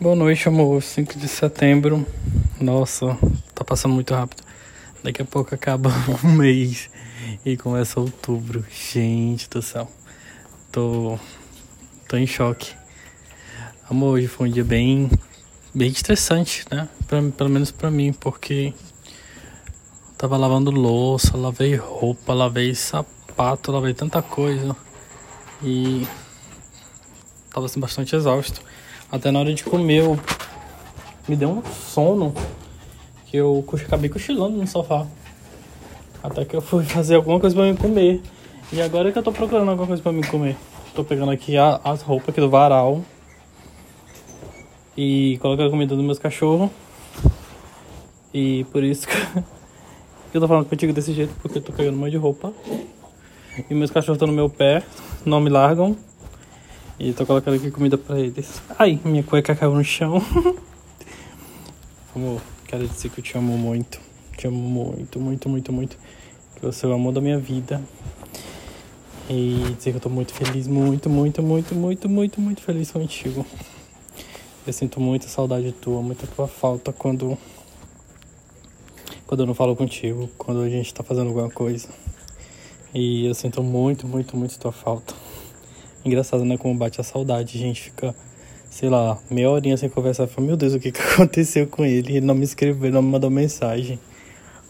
Boa noite, amor. 5 de setembro. Nossa, tá passando muito rápido. Daqui a pouco acaba um mês e começa outubro. Gente do céu. Tô. tô em choque. Amor, hoje foi um dia bem. bem estressante, né? Pra, pelo menos pra mim, porque. Tava lavando louça, lavei roupa, lavei sapato, lavei tanta coisa. E. Tava assim, bastante exausto. Até na hora de comer, eu... me deu um sono que eu acabei cochilando no sofá. Até que eu fui fazer alguma coisa pra me comer. E agora é que eu tô procurando alguma coisa pra me comer. Tô pegando aqui a, as roupas aqui do varal. E colocando a comida dos meus cachorros. E por isso que eu tô falando contigo desse jeito, porque eu tô pegando um monte de roupa. E meus cachorros estão no meu pé, não me largam. E tô colocando aqui comida pra eles. Ai, minha cueca caiu no chão. Amor, quero dizer que eu te amo muito. Te amo muito, muito, muito, muito. Que você é o amor da minha vida. E dizer que eu tô muito feliz, muito, muito, muito, muito, muito, muito feliz contigo. Eu sinto muita saudade tua, muita tua falta quando. Quando eu não falo contigo, quando a gente tá fazendo alguma coisa. E eu sinto muito, muito, muito tua falta. Engraçado, né? Como bate a saudade. A gente fica, sei lá, meia horinha sem conversar. Fala, meu Deus, o que, que aconteceu com ele? Ele não me escreveu, não me mandou mensagem.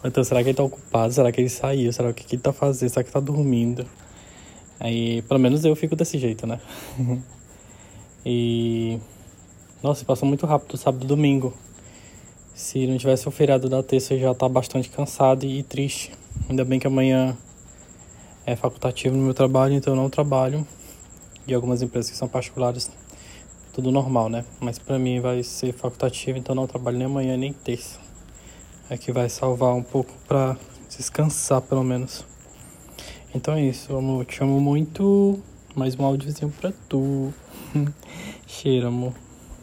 Então, será que ele tá ocupado? Será que ele saiu? Será que, que ele tá fazendo? Será que tá dormindo? Aí, pelo menos eu fico desse jeito, né? e. Nossa, passou muito rápido sábado e domingo. Se não tivesse o feriado da terça, eu já tá bastante cansado e triste. Ainda bem que amanhã é facultativo no meu trabalho, então eu não trabalho de algumas empresas que são particulares, tudo normal, né? Mas para mim vai ser facultativo, então não trabalho nem amanhã nem terça. É que vai salvar um pouco para descansar, pelo menos. Então é isso, amor. Te amo muito. Mais um áudiozinho pra tu. Cheiro, amor.